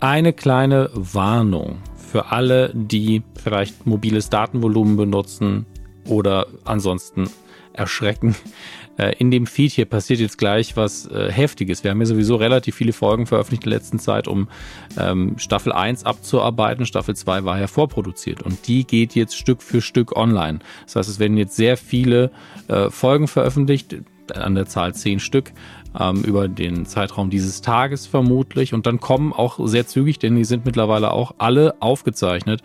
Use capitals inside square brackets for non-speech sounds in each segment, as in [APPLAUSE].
Eine kleine Warnung für alle, die vielleicht mobiles Datenvolumen benutzen oder ansonsten erschrecken. [LAUGHS] Äh, in dem Feed hier passiert jetzt gleich was äh, Heftiges. Wir haben ja sowieso relativ viele Folgen veröffentlicht in der letzten Zeit, um ähm, Staffel 1 abzuarbeiten. Staffel 2 war ja vorproduziert und die geht jetzt Stück für Stück online. Das heißt, es werden jetzt sehr viele äh, Folgen veröffentlicht, an der Zahl 10 Stück, ähm, über den Zeitraum dieses Tages vermutlich. Und dann kommen auch sehr zügig, denn die sind mittlerweile auch alle aufgezeichnet,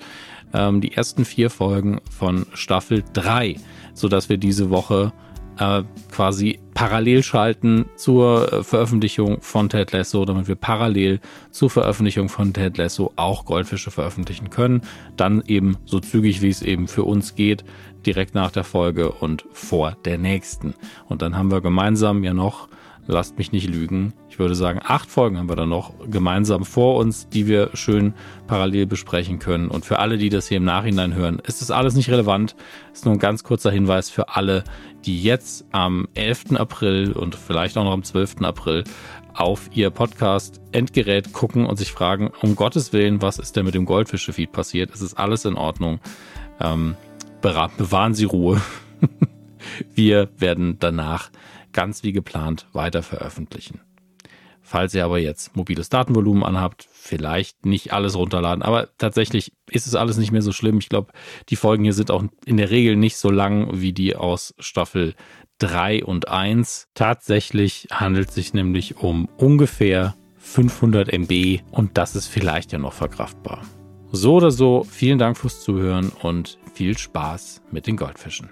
ähm, die ersten vier Folgen von Staffel 3, sodass wir diese Woche äh, quasi parallel schalten zur äh, Veröffentlichung von Ted Lasso, damit wir parallel zur Veröffentlichung von Ted Lasso auch Goldfische veröffentlichen können. Dann eben so zügig, wie es eben für uns geht, direkt nach der Folge und vor der nächsten. Und dann haben wir gemeinsam ja noch lasst mich nicht lügen. Ich würde sagen, acht Folgen haben wir dann noch gemeinsam vor uns, die wir schön parallel besprechen können. Und für alle, die das hier im Nachhinein hören, ist das alles nicht relevant. Ist nur ein ganz kurzer Hinweis für alle, die jetzt am 11. April und vielleicht auch noch am 12. April auf ihr Podcast-Endgerät gucken und sich fragen, um Gottes Willen, was ist denn mit dem Goldfische-Feed passiert? Es ist alles in Ordnung. Ähm, bewahren Sie Ruhe. [LAUGHS] wir werden danach ganz wie geplant weiter veröffentlichen. Falls ihr aber jetzt mobiles Datenvolumen anhabt, vielleicht nicht alles runterladen. Aber tatsächlich ist es alles nicht mehr so schlimm. Ich glaube, die Folgen hier sind auch in der Regel nicht so lang wie die aus Staffel 3 und 1. Tatsächlich handelt es sich nämlich um ungefähr 500 MB und das ist vielleicht ja noch verkraftbar. So oder so, vielen Dank fürs Zuhören und viel Spaß mit den Goldfischen.